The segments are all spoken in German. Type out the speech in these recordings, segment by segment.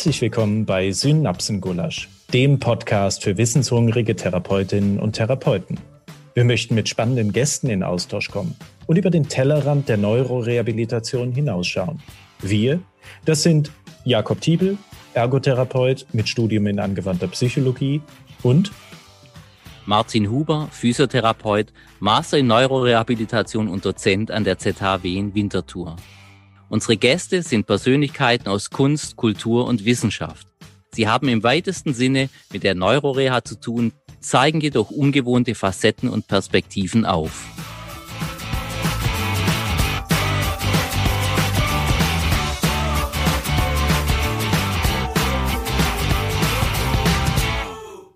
Herzlich willkommen bei Synapsengulasch, dem Podcast für wissenshungrige Therapeutinnen und Therapeuten. Wir möchten mit spannenden Gästen in Austausch kommen und über den Tellerrand der Neurorehabilitation hinausschauen. Wir, das sind Jakob Tiebel, Ergotherapeut mit Studium in angewandter Psychologie und Martin Huber, Physiotherapeut, Master in Neurorehabilitation und Dozent an der ZHW in Winterthur. Unsere Gäste sind Persönlichkeiten aus Kunst, Kultur und Wissenschaft. Sie haben im weitesten Sinne mit der Neuroreha zu tun, zeigen jedoch ungewohnte Facetten und Perspektiven auf.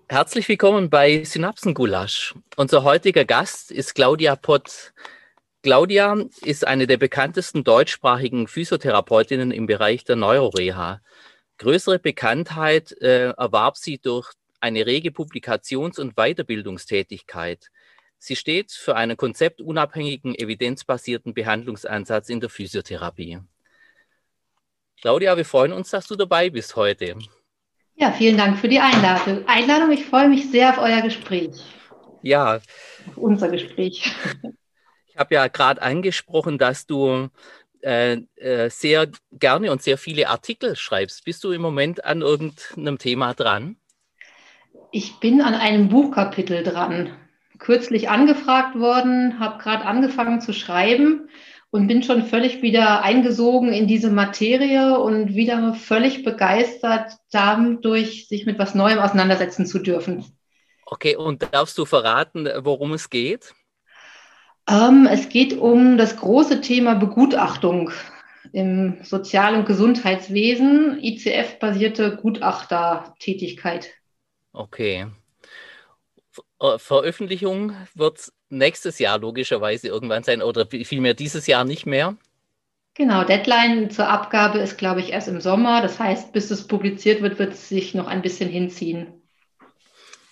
Herzlich willkommen bei Synapsengulasch. Unser heutiger Gast ist Claudia Pott. Claudia ist eine der bekanntesten deutschsprachigen Physiotherapeutinnen im Bereich der Neuroreha. Größere Bekanntheit äh, erwarb sie durch eine rege Publikations- und Weiterbildungstätigkeit. Sie steht für einen konzeptunabhängigen, evidenzbasierten Behandlungsansatz in der Physiotherapie. Claudia, wir freuen uns, dass du dabei bist heute. Ja, vielen Dank für die Einladung. Einladung. Ich freue mich sehr auf euer Gespräch. Ja. Auf unser Gespräch. Ich habe ja gerade angesprochen, dass du äh, äh, sehr gerne und sehr viele Artikel schreibst. Bist du im Moment an irgendeinem Thema dran? Ich bin an einem Buchkapitel dran. Kürzlich angefragt worden, habe gerade angefangen zu schreiben und bin schon völlig wieder eingesogen in diese Materie und wieder völlig begeistert dadurch, sich mit was Neuem auseinandersetzen zu dürfen. Okay, und darfst du verraten, worum es geht? Ähm, es geht um das große Thema Begutachtung im Sozial- und Gesundheitswesen, ICF-basierte Gutachtertätigkeit. Okay. Äh, Veröffentlichung wird nächstes Jahr logischerweise irgendwann sein oder vielmehr dieses Jahr nicht mehr. Genau, Deadline zur Abgabe ist, glaube ich, erst im Sommer. Das heißt, bis es publiziert wird, wird es sich noch ein bisschen hinziehen.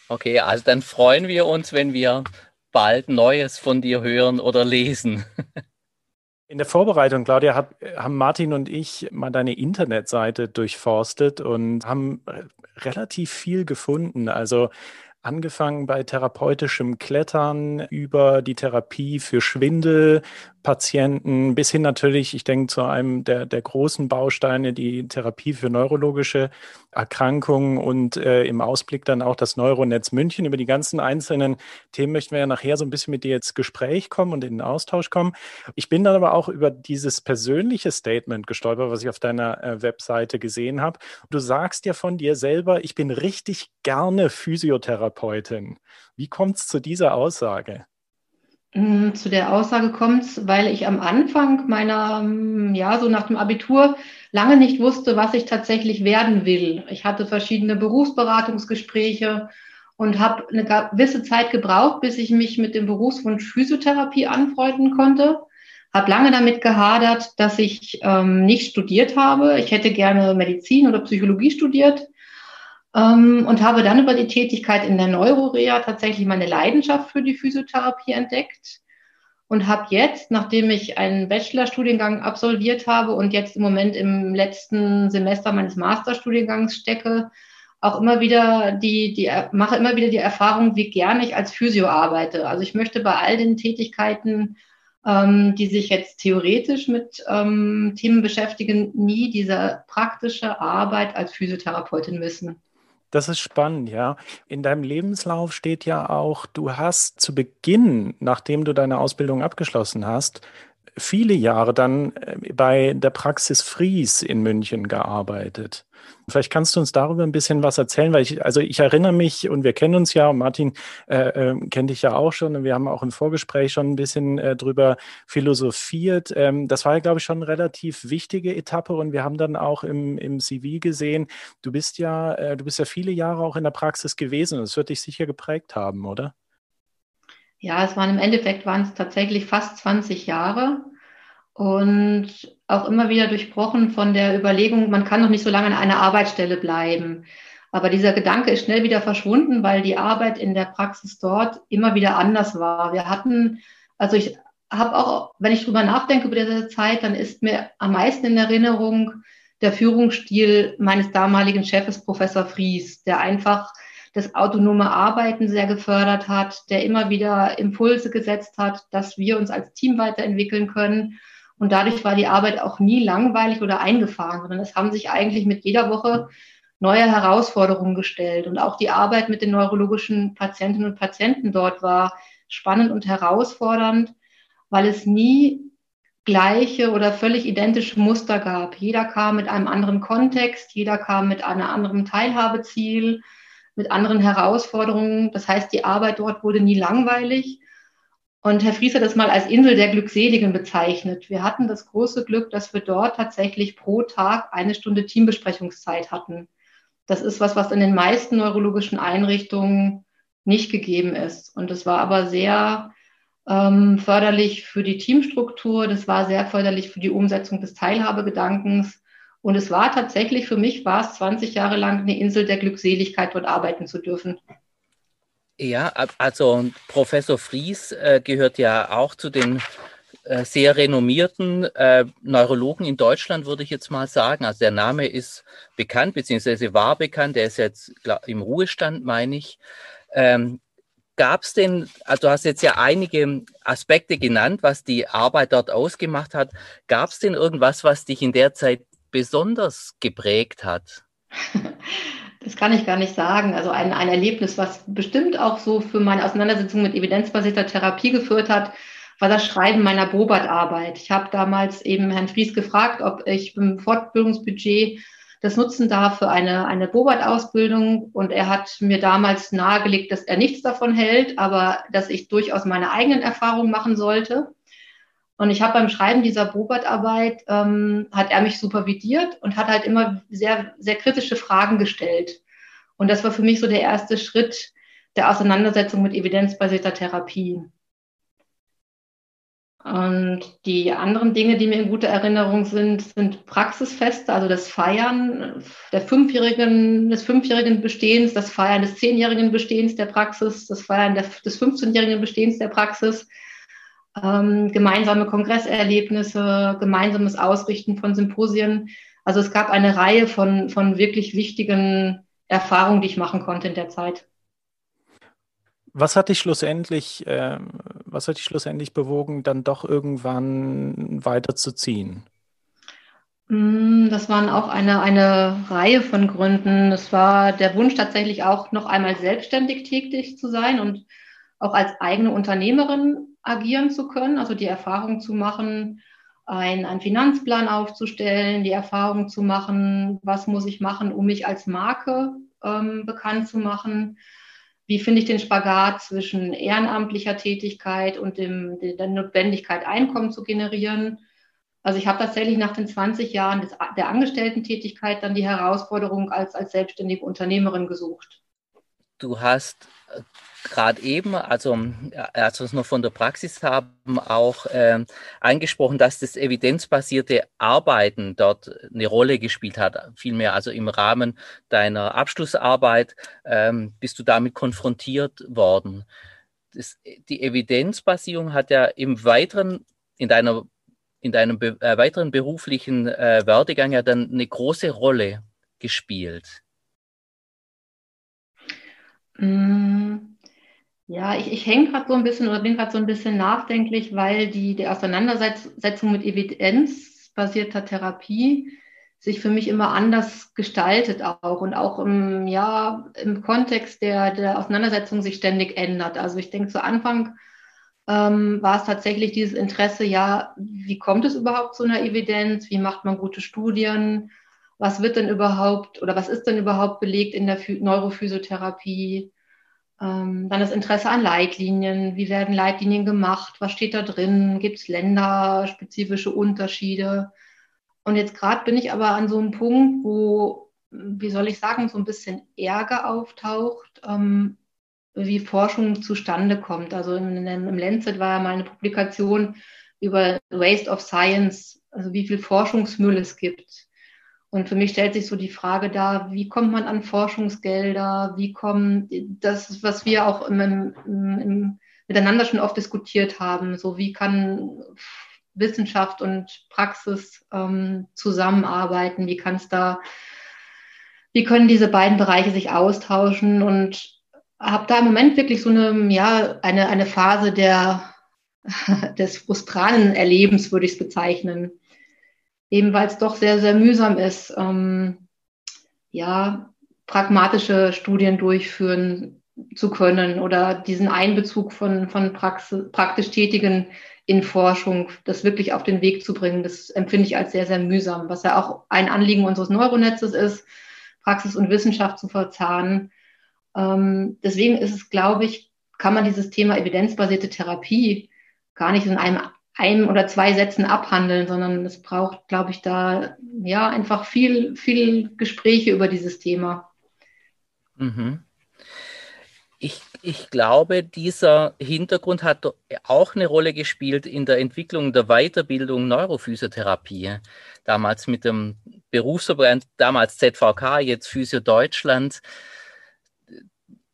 Okay, also dann freuen wir uns, wenn wir bald Neues von dir hören oder lesen. In der Vorbereitung, Claudia, hat, haben Martin und ich mal deine Internetseite durchforstet und haben relativ viel gefunden. Also angefangen bei therapeutischem Klettern über die Therapie für Schwindel, Patienten bis hin natürlich, ich denke, zu einem der, der großen Bausteine, die Therapie für neurologische Erkrankungen und äh, im Ausblick dann auch das Neuronetz München. Über die ganzen einzelnen Themen möchten wir ja nachher so ein bisschen mit dir ins Gespräch kommen und in den Austausch kommen. Ich bin dann aber auch über dieses persönliche Statement gestolpert, was ich auf deiner äh, Webseite gesehen habe. Du sagst ja von dir selber, ich bin richtig gerne Physiotherapeutin. Wie kommt es zu dieser Aussage? Mm, zu der Aussage kommt es, weil ich am Anfang meiner, mm, ja, so nach dem Abitur lange nicht wusste, was ich tatsächlich werden will. Ich hatte verschiedene Berufsberatungsgespräche und habe eine gewisse Zeit gebraucht, bis ich mich mit dem Berufswunsch Physiotherapie anfreunden konnte. Habe lange damit gehadert, dass ich ähm, nicht studiert habe. Ich hätte gerne Medizin oder Psychologie studiert und habe dann über die Tätigkeit in der Neurorea tatsächlich meine Leidenschaft für die Physiotherapie entdeckt und habe jetzt, nachdem ich einen Bachelorstudiengang absolviert habe und jetzt im Moment im letzten Semester meines Masterstudiengangs stecke, auch immer wieder die, die mache immer wieder die Erfahrung, wie gerne ich als Physio arbeite. Also ich möchte bei all den Tätigkeiten, ähm, die sich jetzt theoretisch mit ähm, Themen beschäftigen, nie diese praktische Arbeit als Physiotherapeutin missen. Das ist spannend, ja. In deinem Lebenslauf steht ja auch, du hast zu Beginn, nachdem du deine Ausbildung abgeschlossen hast, viele Jahre dann äh, bei der Praxis Fries in München gearbeitet. Vielleicht kannst du uns darüber ein bisschen was erzählen, weil ich, also ich erinnere mich und wir kennen uns ja, Martin äh, äh, kennt dich ja auch schon und wir haben auch im Vorgespräch schon ein bisschen äh, drüber philosophiert. Ähm, das war ja, glaube ich, schon eine relativ wichtige Etappe und wir haben dann auch im, im CV gesehen, du bist ja, äh, du bist ja viele Jahre auch in der Praxis gewesen und es wird dich sicher geprägt haben, oder? Ja, es waren im Endeffekt waren es tatsächlich fast 20 Jahre und auch immer wieder durchbrochen von der Überlegung, man kann doch nicht so lange an einer Arbeitsstelle bleiben. Aber dieser Gedanke ist schnell wieder verschwunden, weil die Arbeit in der Praxis dort immer wieder anders war. Wir hatten, also ich habe auch, wenn ich drüber nachdenke über diese Zeit, dann ist mir am meisten in Erinnerung der Führungsstil meines damaligen Chefs, Professor Fries, der einfach das autonome Arbeiten sehr gefördert hat, der immer wieder Impulse gesetzt hat, dass wir uns als Team weiterentwickeln können. Und dadurch war die Arbeit auch nie langweilig oder eingefahren, sondern es haben sich eigentlich mit jeder Woche neue Herausforderungen gestellt. Und auch die Arbeit mit den neurologischen Patientinnen und Patienten dort war spannend und herausfordernd, weil es nie gleiche oder völlig identische Muster gab. Jeder kam mit einem anderen Kontext, jeder kam mit einem anderen Teilhabeziel, mit anderen Herausforderungen. Das heißt, die Arbeit dort wurde nie langweilig. Und Herr Fries hat das mal als Insel der Glückseligen bezeichnet. Wir hatten das große Glück, dass wir dort tatsächlich pro Tag eine Stunde Teambesprechungszeit hatten. Das ist was, was in den meisten neurologischen Einrichtungen nicht gegeben ist. Und es war aber sehr ähm, förderlich für die Teamstruktur, das war sehr förderlich für die Umsetzung des Teilhabegedankens. Und es war tatsächlich, für mich war es 20 Jahre lang eine Insel der Glückseligkeit, dort arbeiten zu dürfen. Ja, also Professor Fries äh, gehört ja auch zu den äh, sehr renommierten äh, Neurologen in Deutschland, würde ich jetzt mal sagen. Also der Name ist bekannt, beziehungsweise war bekannt. Der ist jetzt glaub, im Ruhestand, meine ich. Ähm, Gab es denn, also du hast jetzt ja einige Aspekte genannt, was die Arbeit dort ausgemacht hat. Gab es denn irgendwas, was dich in der Zeit besonders geprägt hat? Das kann ich gar nicht sagen. Also ein, ein Erlebnis, was bestimmt auch so für meine Auseinandersetzung mit evidenzbasierter Therapie geführt hat, war das Schreiben meiner Bobat-Arbeit. Ich habe damals eben Herrn Fries gefragt, ob ich im Fortbildungsbudget das nutzen darf für eine, eine Bobat-Ausbildung. Und er hat mir damals nahegelegt, dass er nichts davon hält, aber dass ich durchaus meine eigenen Erfahrungen machen sollte. Und ich habe beim Schreiben dieser Bobat-Arbeit, ähm, hat er mich supervidiert und hat halt immer sehr, sehr kritische Fragen gestellt. Und das war für mich so der erste Schritt der Auseinandersetzung mit evidenzbasierter Therapie. Und die anderen Dinge, die mir in guter Erinnerung sind, sind Praxisfeste, also das Feiern der fünfjährigen, des fünfjährigen Bestehens, das Feiern des zehnjährigen Bestehens der Praxis, das Feiern der, des 15-jährigen Bestehens der Praxis, ähm, gemeinsame Kongresserlebnisse, gemeinsames Ausrichten von Symposien. Also es gab eine Reihe von, von wirklich wichtigen Erfahrungen, die ich machen konnte in der Zeit. Was hat dich schlussendlich, äh, was hat dich schlussendlich bewogen, dann doch irgendwann weiterzuziehen? Mm, das waren auch eine, eine Reihe von Gründen. Es war der Wunsch tatsächlich auch noch einmal selbstständig tätig zu sein und auch als eigene Unternehmerin agieren zu können, also die Erfahrung zu machen, einen Finanzplan aufzustellen, die Erfahrung zu machen, was muss ich machen, um mich als Marke ähm, bekannt zu machen wie finde ich den Spagat zwischen ehrenamtlicher Tätigkeit und dem, der Notwendigkeit, Einkommen zu generieren. Also ich habe tatsächlich nach den 20 Jahren des, der Angestellten-Tätigkeit dann die Herausforderung als, als selbstständige Unternehmerin gesucht. Du hast äh, gerade eben, also als wir es noch von der Praxis haben, auch äh, angesprochen, dass das evidenzbasierte Arbeiten dort eine Rolle gespielt hat. Vielmehr also im Rahmen deiner Abschlussarbeit ähm, bist du damit konfrontiert worden. Das, die Evidenzbasierung hat ja im weiteren, in deiner in deinem be äh, weiteren beruflichen äh, Werdegang ja dann eine große Rolle gespielt. Mm. Ja, ich, ich hänge gerade so ein bisschen oder bin gerade so ein bisschen nachdenklich, weil die, die Auseinandersetzung mit evidenzbasierter Therapie sich für mich immer anders gestaltet auch und auch im, ja, im Kontext der, der Auseinandersetzung sich ständig ändert. Also ich denke, zu Anfang ähm, war es tatsächlich dieses Interesse, ja, wie kommt es überhaupt zu einer Evidenz? Wie macht man gute Studien? Was wird denn überhaupt oder was ist denn überhaupt belegt in der Neurophysiotherapie? Ähm, dann das Interesse an Leitlinien. Wie werden Leitlinien gemacht? Was steht da drin? Gibt es länderspezifische Unterschiede? Und jetzt gerade bin ich aber an so einem Punkt, wo, wie soll ich sagen, so ein bisschen Ärger auftaucht, ähm, wie Forschung zustande kommt. Also im, im Lancet war ja mal eine Publikation über Waste of Science, also wie viel Forschungsmüll es gibt. Und für mich stellt sich so die Frage da, wie kommt man an Forschungsgelder? Wie kommen das, was wir auch im, im, im, miteinander schon oft diskutiert haben, so wie kann Wissenschaft und Praxis ähm, zusammenarbeiten? Wie kann es da, wie können diese beiden Bereiche sich austauschen? Und habe da im Moment wirklich so eine, ja, eine, eine Phase der, des frustranen Erlebens, würde ich es bezeichnen. Eben weil es doch sehr, sehr mühsam ist, ähm, ja, pragmatische Studien durchführen zu können oder diesen Einbezug von, von Praxis, praktisch Tätigen in Forschung, das wirklich auf den Weg zu bringen, das empfinde ich als sehr, sehr mühsam, was ja auch ein Anliegen unseres Neuronetzes ist, Praxis und Wissenschaft zu verzahnen. Ähm, deswegen ist es, glaube ich, kann man dieses Thema evidenzbasierte Therapie gar nicht in einem, einem oder zwei Sätzen abhandeln, sondern es braucht, glaube ich, da ja einfach viel, viel Gespräche über dieses Thema. Mhm. Ich, ich, glaube, dieser Hintergrund hat auch eine Rolle gespielt in der Entwicklung der Weiterbildung Neurophysiotherapie. Damals mit dem Berufsverband, damals ZVK, jetzt Physio Deutschland.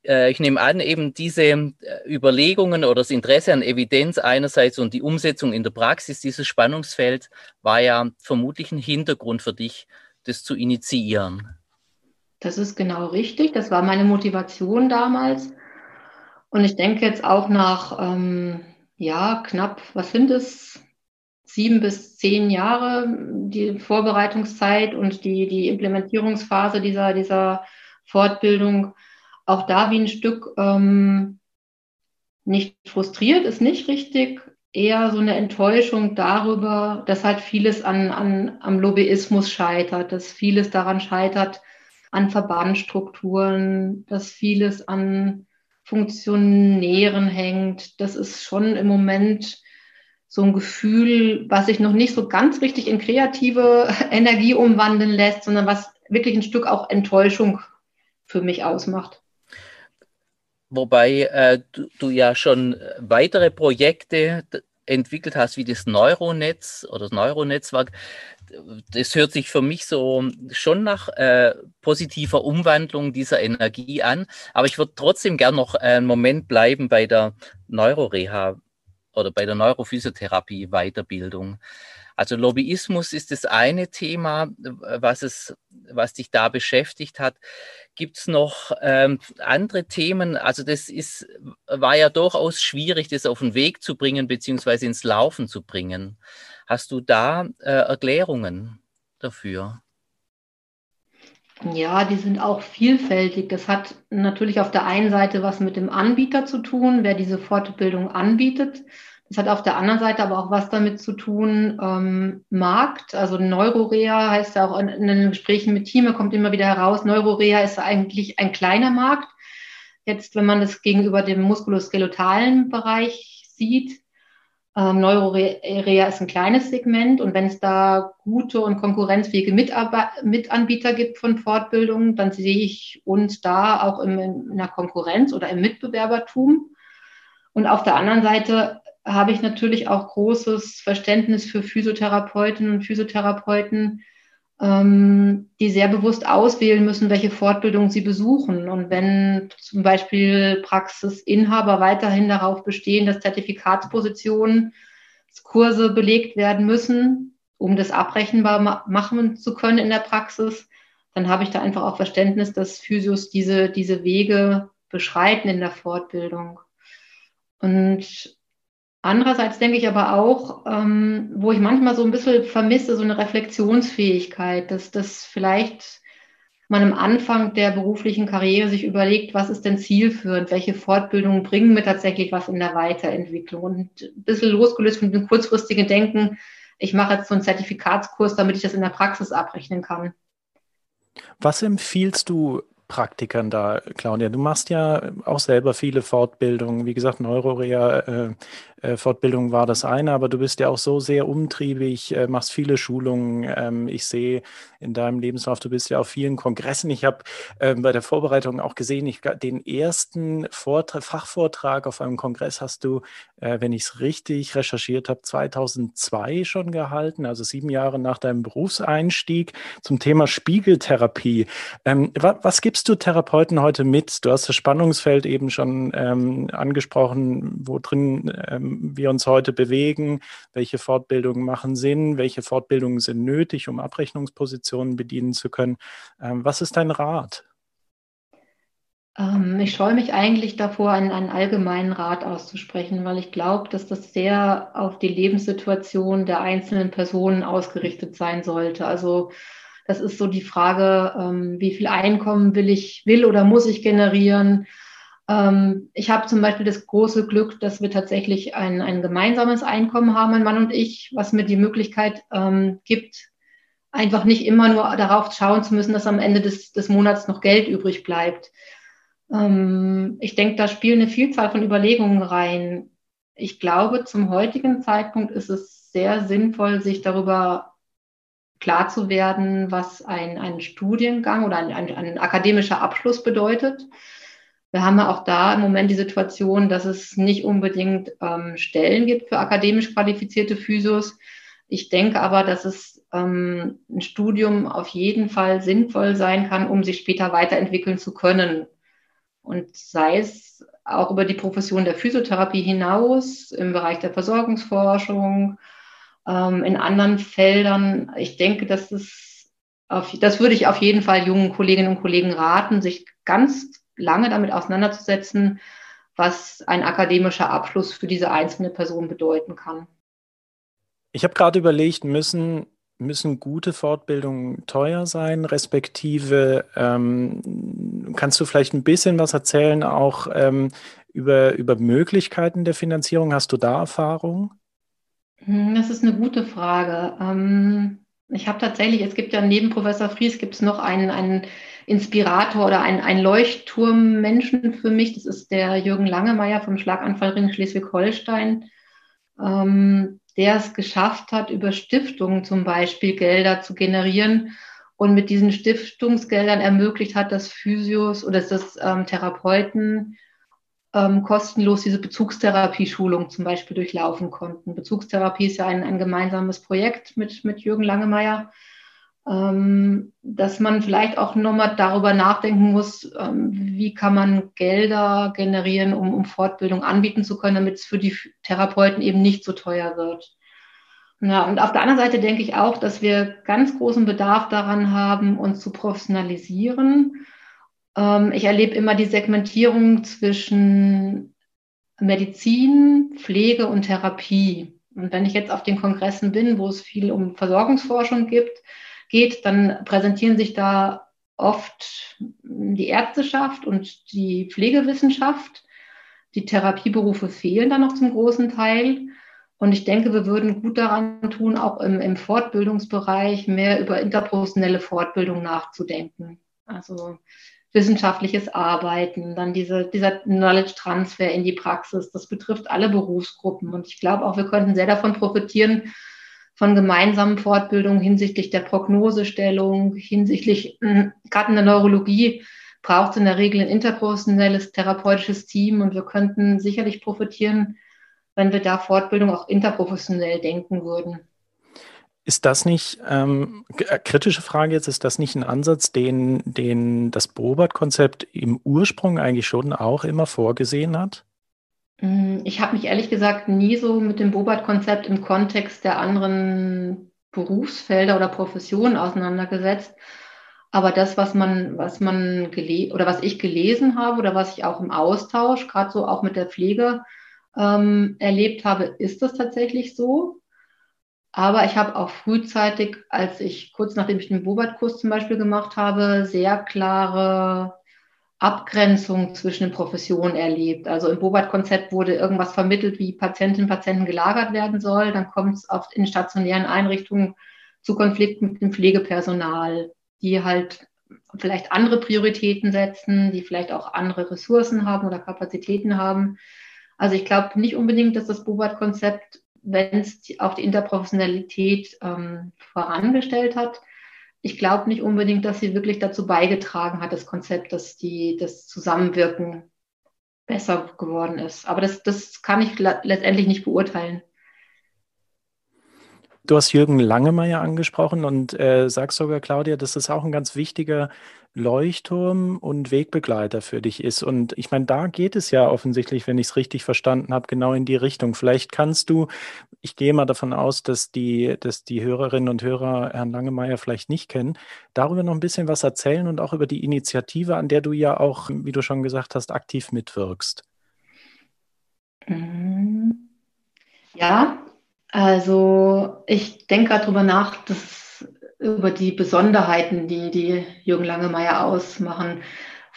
Äh, ich nehme an, eben diese äh, Überlegungen oder das Interesse an Evidenz einerseits und die Umsetzung in der Praxis, dieses Spannungsfeld war ja vermutlich ein Hintergrund für dich, das zu initiieren. Das ist genau richtig. Das war meine Motivation damals. Und ich denke jetzt auch nach, ähm, ja, knapp, was sind es? Sieben bis zehn Jahre, die Vorbereitungszeit und die, die Implementierungsphase dieser, dieser Fortbildung, auch da wie ein Stück ähm, nicht frustriert, ist nicht richtig, eher so eine Enttäuschung darüber, dass halt vieles an, an, am Lobbyismus scheitert, dass vieles daran scheitert, an Verbandstrukturen, dass vieles an Funktionären hängt. Das ist schon im Moment so ein Gefühl, was sich noch nicht so ganz richtig in kreative Energie umwandeln lässt, sondern was wirklich ein Stück auch Enttäuschung für mich ausmacht. Wobei äh, du, du, ja schon weitere Projekte entwickelt hast, wie das Neuronetz oder das Neuronetzwerk das hört sich für mich so schon nach äh, positiver Umwandlung dieser Energie an. Aber ich würde trotzdem gern noch einen Moment bleiben bei der Neuroreha oder bei der Neurophysiotherapie Weiterbildung. Also Lobbyismus ist das eine Thema, was es, was dich da beschäftigt hat. Gibt es noch ähm, andere Themen? Also das ist, war ja durchaus schwierig, das auf den Weg zu bringen beziehungsweise ins Laufen zu bringen. Hast du da äh, Erklärungen dafür? Ja, die sind auch vielfältig. Das hat natürlich auf der einen Seite was mit dem Anbieter zu tun, wer diese Fortbildung anbietet. Das hat auf der anderen Seite aber auch was damit zu tun, ähm, Markt, also Neurorea heißt ja auch in, in den Gesprächen mit Team, kommt immer wieder heraus, Neurorea ist eigentlich ein kleiner Markt. Jetzt, wenn man das gegenüber dem muskuloskeletalen Bereich sieht, ähm, Neurorea ist ein kleines Segment und wenn es da gute und konkurrenzfähige Mitanbieter gibt von Fortbildungen, dann sehe ich uns da auch im, in der Konkurrenz oder im Mitbewerbertum. Und auf der anderen Seite habe ich natürlich auch großes Verständnis für Physiotherapeutinnen und Physiotherapeuten, ähm, die sehr bewusst auswählen müssen, welche Fortbildung sie besuchen. Und wenn zum Beispiel Praxisinhaber weiterhin darauf bestehen, dass Zertifikatspositionen, Kurse belegt werden müssen, um das abrechenbar ma machen zu können in der Praxis, dann habe ich da einfach auch Verständnis, dass Physios diese, diese Wege beschreiten in der Fortbildung. Und Andererseits denke ich aber auch, ähm, wo ich manchmal so ein bisschen vermisse, so eine Reflexionsfähigkeit, dass das vielleicht man am Anfang der beruflichen Karriere sich überlegt, was ist denn zielführend, welche Fortbildungen bringen mir tatsächlich was in der Weiterentwicklung und ein bisschen losgelöst von dem kurzfristigen Denken, ich mache jetzt so einen Zertifikatskurs, damit ich das in der Praxis abrechnen kann. Was empfiehlst du Praktikern da, Claudia? Du machst ja auch selber viele Fortbildungen. Wie gesagt, Neurorea äh, Fortbildung war das eine, aber du bist ja auch so sehr umtriebig, äh, machst viele Schulungen. Ähm, ich sehe in deinem Lebenslauf, du bist ja auf vielen Kongressen. Ich habe ähm, bei der Vorbereitung auch gesehen, ich, den ersten Vortrag, Fachvortrag auf einem Kongress hast du, äh, wenn ich es richtig recherchiert habe, 2002 schon gehalten, also sieben Jahre nach deinem Berufseinstieg zum Thema Spiegeltherapie. Ähm, was, gibst du Therapeuten heute mit? Du hast das Spannungsfeld eben schon angesprochen, wo drin wir uns heute bewegen, welche Fortbildungen machen Sinn, welche Fortbildungen sind nötig, um Abrechnungspositionen bedienen zu können. Ähm, was ist dein Rat? Ähm, ich scheue mich eigentlich davor, einen, einen allgemeinen Rat auszusprechen, weil ich glaube, dass das sehr auf die Lebenssituation der einzelnen Personen ausgerichtet sein sollte. Also das ist so die Frage, ähm, wie viel Einkommen will ich, will oder muss ich generieren? Ähm, ich habe zum Beispiel das große Glück, dass wir tatsächlich ein, ein gemeinsames Einkommen haben, mein Mann und ich, was mir die Möglichkeit ähm, gibt, einfach nicht immer nur darauf schauen zu müssen, dass am Ende des, des Monats noch Geld übrig bleibt. Ähm, ich denke, da spielen eine Vielzahl von Überlegungen rein. Ich glaube, zum heutigen Zeitpunkt ist es sehr sinnvoll, sich darüber klar zu werden, was ein, ein Studiengang oder ein, ein, ein akademischer Abschluss bedeutet. Wir haben ja auch da im Moment die Situation, dass es nicht unbedingt ähm, Stellen gibt für akademisch qualifizierte Physios. Ich denke aber, dass es ähm, ein Studium auf jeden Fall sinnvoll sein kann, um sich später weiterentwickeln zu können. Und sei es auch über die Profession der Physiotherapie hinaus, im Bereich der Versorgungsforschung, ähm, in anderen Feldern. Ich denke, dass es auf, das würde ich auf jeden Fall jungen Kolleginnen und Kollegen raten, sich ganz lange damit auseinanderzusetzen, was ein akademischer Abschluss für diese einzelne Person bedeuten kann. Ich habe gerade überlegt, müssen, müssen gute Fortbildungen teuer sein, respektive ähm, kannst du vielleicht ein bisschen was erzählen auch ähm, über, über Möglichkeiten der Finanzierung? Hast du da Erfahrung? Hm, das ist eine gute Frage. Ähm, ich habe tatsächlich, es gibt ja neben Professor Fries gibt es noch einen, einen Inspirator oder einen, einen Leuchtturmmenschen für mich. Das ist der Jürgen Langemeyer vom Schlaganfallring Schleswig-Holstein, ähm, der es geschafft hat, über Stiftungen zum Beispiel Gelder zu generieren und mit diesen Stiftungsgeldern ermöglicht hat, dass Physios oder dass ähm, Therapeuten ähm, kostenlos diese Bezugstherapie-Schulung zum Beispiel durchlaufen konnten. Bezugstherapie ist ja ein, ein gemeinsames Projekt mit, mit Jürgen Langemeyer, ähm, dass man vielleicht auch nochmal darüber nachdenken muss, ähm, wie kann man Gelder generieren, um, um Fortbildung anbieten zu können, damit es für die Therapeuten eben nicht so teuer wird. Ja, und auf der anderen Seite denke ich auch, dass wir ganz großen Bedarf daran haben, uns zu professionalisieren ähm, ich erlebe immer die Segmentierung zwischen Medizin, Pflege und Therapie. Und wenn ich jetzt auf den Kongressen bin, wo es viel um Versorgungsforschung gibt, geht, dann präsentieren sich da oft die Ärzteschaft und die Pflegewissenschaft. Die Therapieberufe fehlen da noch zum großen Teil. Und ich denke, wir würden gut daran tun, auch im, im Fortbildungsbereich mehr über interprofessionelle Fortbildung nachzudenken. Also wissenschaftliches Arbeiten, dann diese, dieser Knowledge Transfer in die Praxis. Das betrifft alle Berufsgruppen. Und ich glaube auch, wir könnten sehr davon profitieren, von gemeinsamen Fortbildungen hinsichtlich der Prognosestellung, hinsichtlich, hm, gerade in der Neurologie braucht es in der Regel ein interprofessionelles therapeutisches Team und wir könnten sicherlich profitieren, wenn wir da Fortbildung auch interprofessionell denken würden. Ist das nicht, ähm, äh, kritische Frage jetzt, ist das nicht ein Ansatz, den, den das Beobert-Konzept im Ursprung eigentlich schon auch immer vorgesehen hat? Mm, ich habe mich ehrlich gesagt nie so mit dem Bobart-Konzept im Kontext der anderen Berufsfelder oder Professionen auseinandergesetzt. Aber das, was man, was man gele oder was ich gelesen habe oder was ich auch im Austausch, gerade so auch mit der Pflege ähm, erlebt habe, ist das tatsächlich so. Aber ich habe auch frühzeitig, als ich kurz nachdem ich den Bobert-Kurs zum Beispiel gemacht habe, sehr klare Abgrenzung zwischen den Professionen erlebt. Also im Bobert-Konzept wurde irgendwas vermittelt, wie Patientinnen und Patienten gelagert werden soll. Dann kommt es oft in stationären Einrichtungen zu Konflikten mit dem Pflegepersonal, die halt vielleicht andere Prioritäten setzen, die vielleicht auch andere Ressourcen haben oder Kapazitäten haben. Also ich glaube nicht unbedingt, dass das Bobert-Konzept wenn es auch die Interprofessionalität ähm, vorangestellt hat. Ich glaube nicht unbedingt, dass sie wirklich dazu beigetragen hat, das Konzept, dass die, das Zusammenwirken besser geworden ist. Aber das, das kann ich letztendlich nicht beurteilen. Du hast Jürgen Langemeyer angesprochen und äh, sagst sogar, Claudia, dass das auch ein ganz wichtiger Leuchtturm und Wegbegleiter für dich ist. Und ich meine, da geht es ja offensichtlich, wenn ich es richtig verstanden habe, genau in die Richtung. Vielleicht kannst du, ich gehe mal davon aus, dass die, dass die Hörerinnen und Hörer Herrn Langemeyer vielleicht nicht kennen, darüber noch ein bisschen was erzählen und auch über die Initiative, an der du ja auch, wie du schon gesagt hast, aktiv mitwirkst. Mhm. Ja, also ich denke gerade drüber nach, dass über die Besonderheiten, die die Jürgen Langemeyer ausmachen.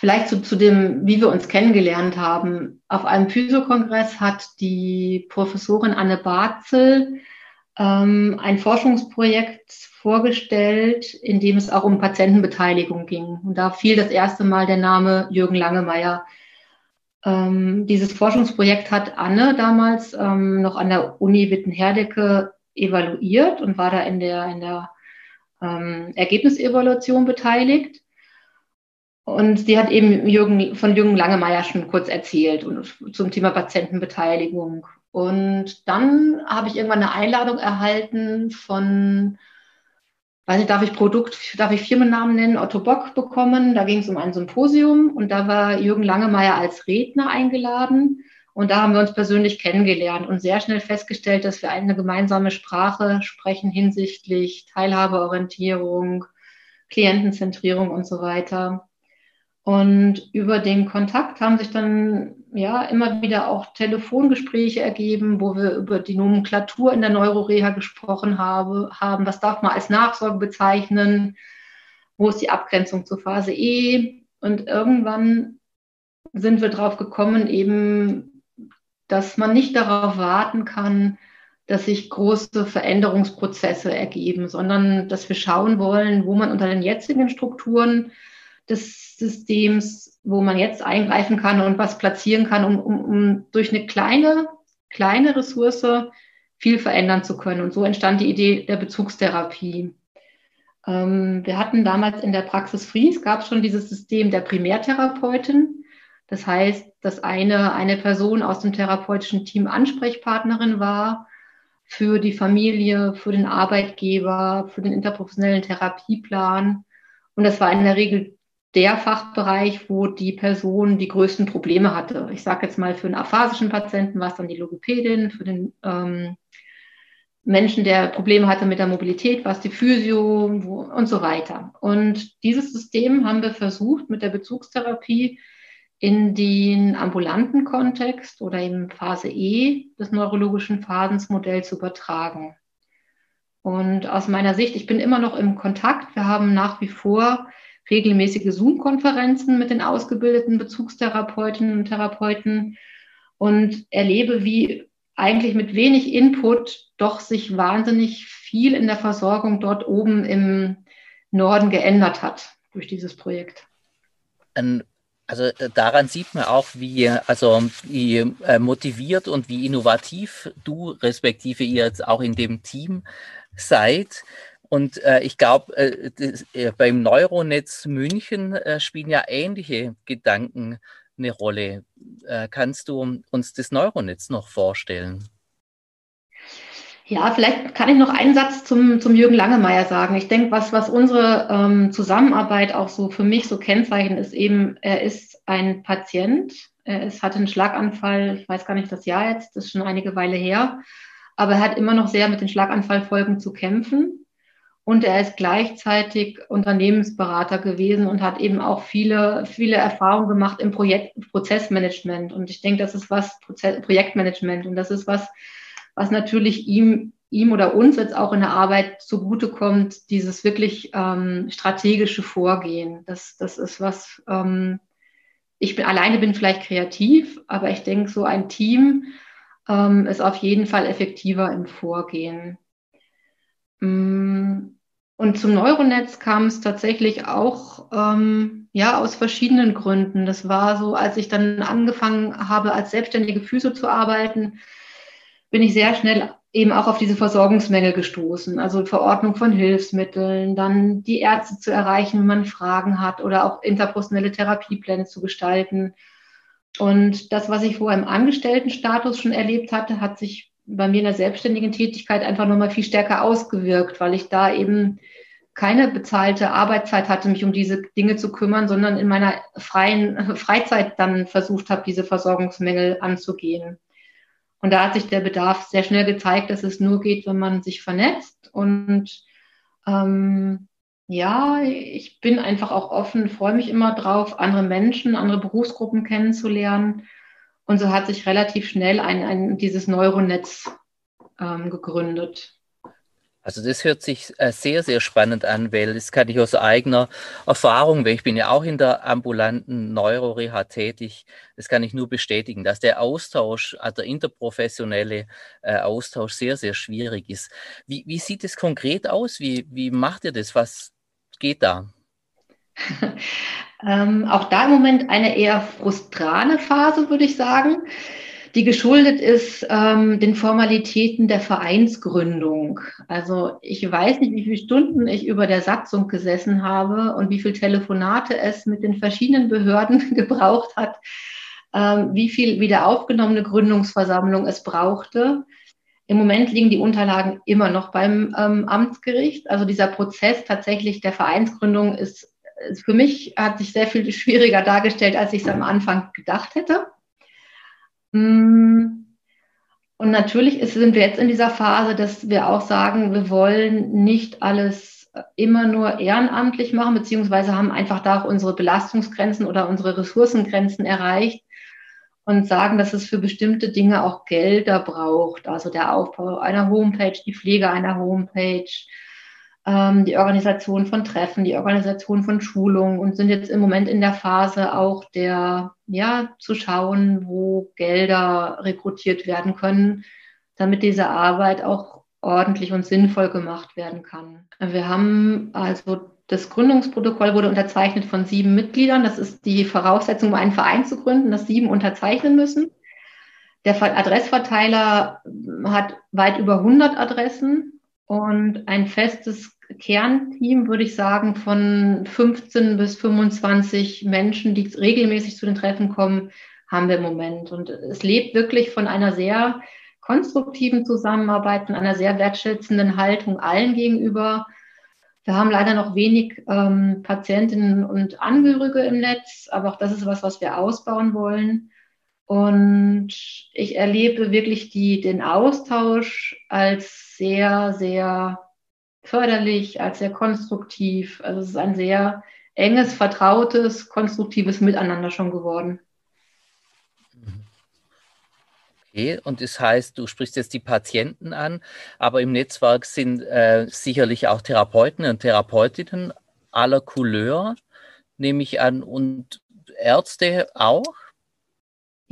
Vielleicht zu, zu dem, wie wir uns kennengelernt haben. Auf einem Physiokongress hat die Professorin Anne Barzel ähm, ein Forschungsprojekt vorgestellt, in dem es auch um Patientenbeteiligung ging. Und da fiel das erste Mal der Name Jürgen Langemeyer ähm, dieses Forschungsprojekt hat Anne damals ähm, noch an der Uni Wittenherdecke evaluiert und war da in der, in der ähm, Ergebnisevaluation beteiligt. Und sie hat eben Jürgen, von Jürgen Langemeyer schon kurz erzählt und zum Thema Patientenbeteiligung. Und dann habe ich irgendwann eine Einladung erhalten von weiß nicht, darf ich Produkt, darf ich Firmennamen nennen, Otto Bock bekommen. Da ging es um ein Symposium und da war Jürgen Langemeyer als Redner eingeladen. Und da haben wir uns persönlich kennengelernt und sehr schnell festgestellt, dass wir eine gemeinsame Sprache sprechen hinsichtlich Teilhabeorientierung, Klientenzentrierung und so weiter. Und über den Kontakt haben sich dann ja immer wieder auch Telefongespräche ergeben, wo wir über die Nomenklatur in der Neuroreha gesprochen habe, haben. Was darf man als Nachsorge bezeichnen? Wo ist die Abgrenzung zur Phase E? Und irgendwann sind wir drauf gekommen, eben, dass man nicht darauf warten kann, dass sich große Veränderungsprozesse ergeben, sondern dass wir schauen wollen, wo man unter den jetzigen Strukturen des Systems, wo man jetzt eingreifen kann und was platzieren kann, um, um, um durch eine kleine, kleine Ressource viel verändern zu können. Und so entstand die Idee der Bezugstherapie. Ähm, wir hatten damals in der Praxis Fries, gab es schon dieses System der Primärtherapeutin. Das heißt, dass eine, eine Person aus dem therapeutischen Team Ansprechpartnerin war für die Familie, für den Arbeitgeber, für den interprofessionellen Therapieplan. Und das war in der Regel der Fachbereich, wo die Person die größten Probleme hatte. Ich sage jetzt mal für einen aphasischen Patienten war es dann die Logopädin, für den ähm, Menschen, der Probleme hatte mit der Mobilität, war es die Physio und so weiter. Und dieses System haben wir versucht mit der Bezugstherapie in den ambulanten Kontext oder in Phase E des neurologischen Phasensmodells zu übertragen. Und aus meiner Sicht, ich bin immer noch im Kontakt. Wir haben nach wie vor regelmäßige Zoom-Konferenzen mit den ausgebildeten Bezugstherapeutinnen und Therapeuten und erlebe, wie eigentlich mit wenig Input doch sich wahnsinnig viel in der Versorgung dort oben im Norden geändert hat durch dieses Projekt. Also äh, daran sieht man auch, wie, also wie äh, motiviert und wie innovativ du respektive ihr jetzt auch in dem Team seid. Und äh, ich glaube, äh, äh, beim Neuronetz München äh, spielen ja ähnliche Gedanken eine Rolle. Äh, kannst du uns das Neuronetz noch vorstellen? Ja, vielleicht kann ich noch einen Satz zum, zum Jürgen Langemeyer sagen. Ich denke, was, was unsere ähm, Zusammenarbeit auch so für mich so kennzeichnet, ist eben, er ist ein Patient. Er ist, hatte einen Schlaganfall, ich weiß gar nicht das Jahr jetzt, das ist schon einige Weile her, aber er hat immer noch sehr mit den Schlaganfallfolgen zu kämpfen. Und er ist gleichzeitig Unternehmensberater gewesen und hat eben auch viele, viele Erfahrungen gemacht im Projekt, Prozessmanagement. Und ich denke, das ist was, Prozess, Projektmanagement. Und das ist was, was natürlich ihm, ihm oder uns jetzt auch in der Arbeit zugutekommt, dieses wirklich ähm, strategische Vorgehen. Das, das ist was, ähm, ich bin alleine bin vielleicht kreativ, aber ich denke, so ein Team ähm, ist auf jeden Fall effektiver im Vorgehen. Mm, und zum Neuronetz kam es tatsächlich auch ähm, ja aus verschiedenen Gründen. Das war so, als ich dann angefangen habe, als selbstständige Physio zu arbeiten, bin ich sehr schnell eben auch auf diese Versorgungsmängel gestoßen. Also Verordnung von Hilfsmitteln, dann die Ärzte zu erreichen, wenn man Fragen hat oder auch interpersonelle Therapiepläne zu gestalten. Und das, was ich vorher im Angestelltenstatus schon erlebt hatte, hat sich bei mir in der selbstständigen Tätigkeit einfach nochmal viel stärker ausgewirkt, weil ich da eben keine bezahlte Arbeitszeit hatte, mich um diese Dinge zu kümmern, sondern in meiner freien Freizeit dann versucht habe, diese Versorgungsmängel anzugehen. Und da hat sich der Bedarf sehr schnell gezeigt, dass es nur geht, wenn man sich vernetzt. Und ähm, ja, ich bin einfach auch offen, freue mich immer drauf, andere Menschen, andere Berufsgruppen kennenzulernen. Und so hat sich relativ schnell ein, ein dieses Neuronetz ähm, gegründet. Also das hört sich äh, sehr, sehr spannend an, weil das kann ich aus eigener Erfahrung, weil ich bin ja auch in der ambulanten Neuroreha tätig, das kann ich nur bestätigen, dass der Austausch, also der interprofessionelle äh, Austausch sehr, sehr schwierig ist. Wie, wie sieht es konkret aus? Wie, wie macht ihr das? Was geht da? ähm, auch da im Moment eine eher frustrane Phase, würde ich sagen die geschuldet ist ähm, den Formalitäten der Vereinsgründung. Also ich weiß nicht, wie viele Stunden ich über der Satzung gesessen habe und wie viele Telefonate es mit den verschiedenen Behörden gebraucht hat, ähm, wie viel wieder aufgenommene Gründungsversammlung es brauchte. Im Moment liegen die Unterlagen immer noch beim ähm, Amtsgericht. Also dieser Prozess tatsächlich der Vereinsgründung ist, ist für mich hat sich sehr viel schwieriger dargestellt, als ich es am Anfang gedacht hätte. Mm. Und natürlich sind wir jetzt in dieser Phase, dass wir auch sagen, wir wollen nicht alles immer nur ehrenamtlich machen, beziehungsweise haben einfach da auch unsere Belastungsgrenzen oder unsere Ressourcengrenzen erreicht und sagen, dass es für bestimmte Dinge auch Gelder braucht. Also der Aufbau einer Homepage, die Pflege einer Homepage, ähm, die Organisation von Treffen, die Organisation von Schulungen und sind jetzt im Moment in der Phase auch der, ja, zu schauen, wo Gelder rekrutiert werden können, damit diese Arbeit auch ordentlich und sinnvoll gemacht werden kann. Wir haben also das Gründungsprotokoll wurde unterzeichnet von sieben Mitgliedern. Das ist die Voraussetzung, um einen Verein zu gründen, dass sieben unterzeichnen müssen. Der Adressverteiler hat weit über 100 Adressen und ein festes Kernteam, würde ich sagen, von 15 bis 25 Menschen, die regelmäßig zu den Treffen kommen, haben wir im Moment. Und es lebt wirklich von einer sehr konstruktiven Zusammenarbeit, von einer sehr wertschätzenden Haltung allen gegenüber. Wir haben leider noch wenig ähm, Patientinnen und Angehörige im Netz, aber auch das ist was, was wir ausbauen wollen. Und ich erlebe wirklich die, den Austausch als sehr, sehr förderlich, als sehr konstruktiv. Also es ist ein sehr enges, vertrautes, konstruktives Miteinander schon geworden. Okay, und das heißt, du sprichst jetzt die Patienten an, aber im Netzwerk sind äh, sicherlich auch Therapeuten und Therapeutinnen aller Couleur, nehme ich an, und Ärzte auch?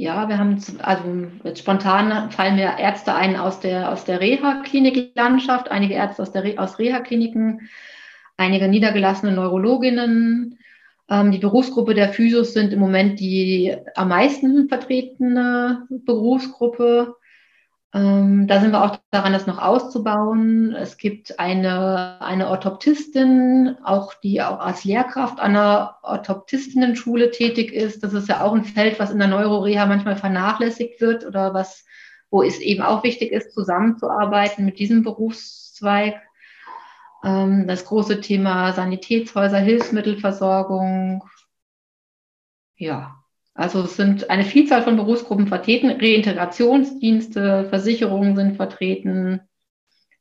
Ja, wir haben, also jetzt spontan fallen mir Ärzte ein aus der, aus der Reha-Klinik-Landschaft, einige Ärzte aus, der, aus Reha-Kliniken, einige niedergelassene Neurologinnen. Ähm, die Berufsgruppe der Physios sind im Moment die am meisten vertretene Berufsgruppe. Ähm, da sind wir auch daran, das noch auszubauen. Es gibt eine, eine Orthoptistin, auch die auch als Lehrkraft an einer Orthoptistinnen-Schule tätig ist. Das ist ja auch ein Feld, was in der Neuroreha manchmal vernachlässigt wird oder was, wo es eben auch wichtig ist, zusammenzuarbeiten mit diesem Berufszweig. Ähm, das große Thema Sanitätshäuser, Hilfsmittelversorgung. Ja, also es sind eine Vielzahl von Berufsgruppen vertreten, Reintegrationsdienste, Versicherungen sind vertreten,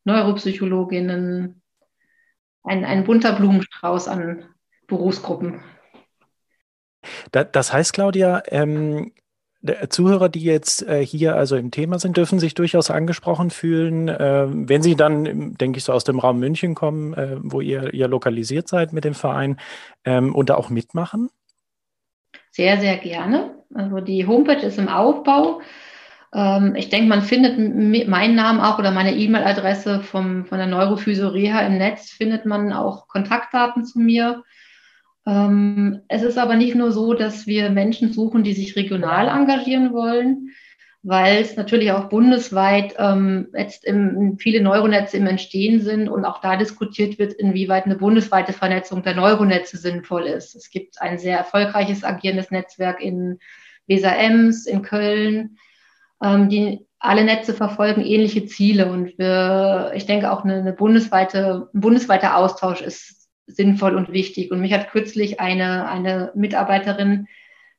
Neuropsychologinnen, ein, ein bunter Blumenstrauß an Berufsgruppen. Das heißt, Claudia, ähm, Zuhörer, die jetzt äh, hier also im Thema sind, dürfen sich durchaus angesprochen fühlen, äh, wenn sie dann, denke ich, so aus dem Raum München kommen, äh, wo ihr, ihr lokalisiert seid mit dem Verein ähm, und da auch mitmachen? Sehr, sehr gerne. Also die Homepage ist im Aufbau. Ähm, ich denke, man findet meinen Namen auch oder meine E-Mail-Adresse von der Neurophysio Reha im Netz, findet man auch Kontaktdaten zu mir. Ähm, es ist aber nicht nur so, dass wir Menschen suchen, die sich regional engagieren wollen, weil es natürlich auch bundesweit ähm, jetzt im, viele Neuronetze im Entstehen sind und auch da diskutiert wird, inwieweit eine bundesweite Vernetzung der Neuronetze sinnvoll ist. Es gibt ein sehr erfolgreiches agierendes Netzwerk in Weser-Ems, in Köln, ähm, die alle Netze verfolgen ähnliche Ziele und wir, ich denke auch eine, eine bundesweite, ein bundesweiter Austausch ist sinnvoll und wichtig. Und mich hat kürzlich eine, eine Mitarbeiterin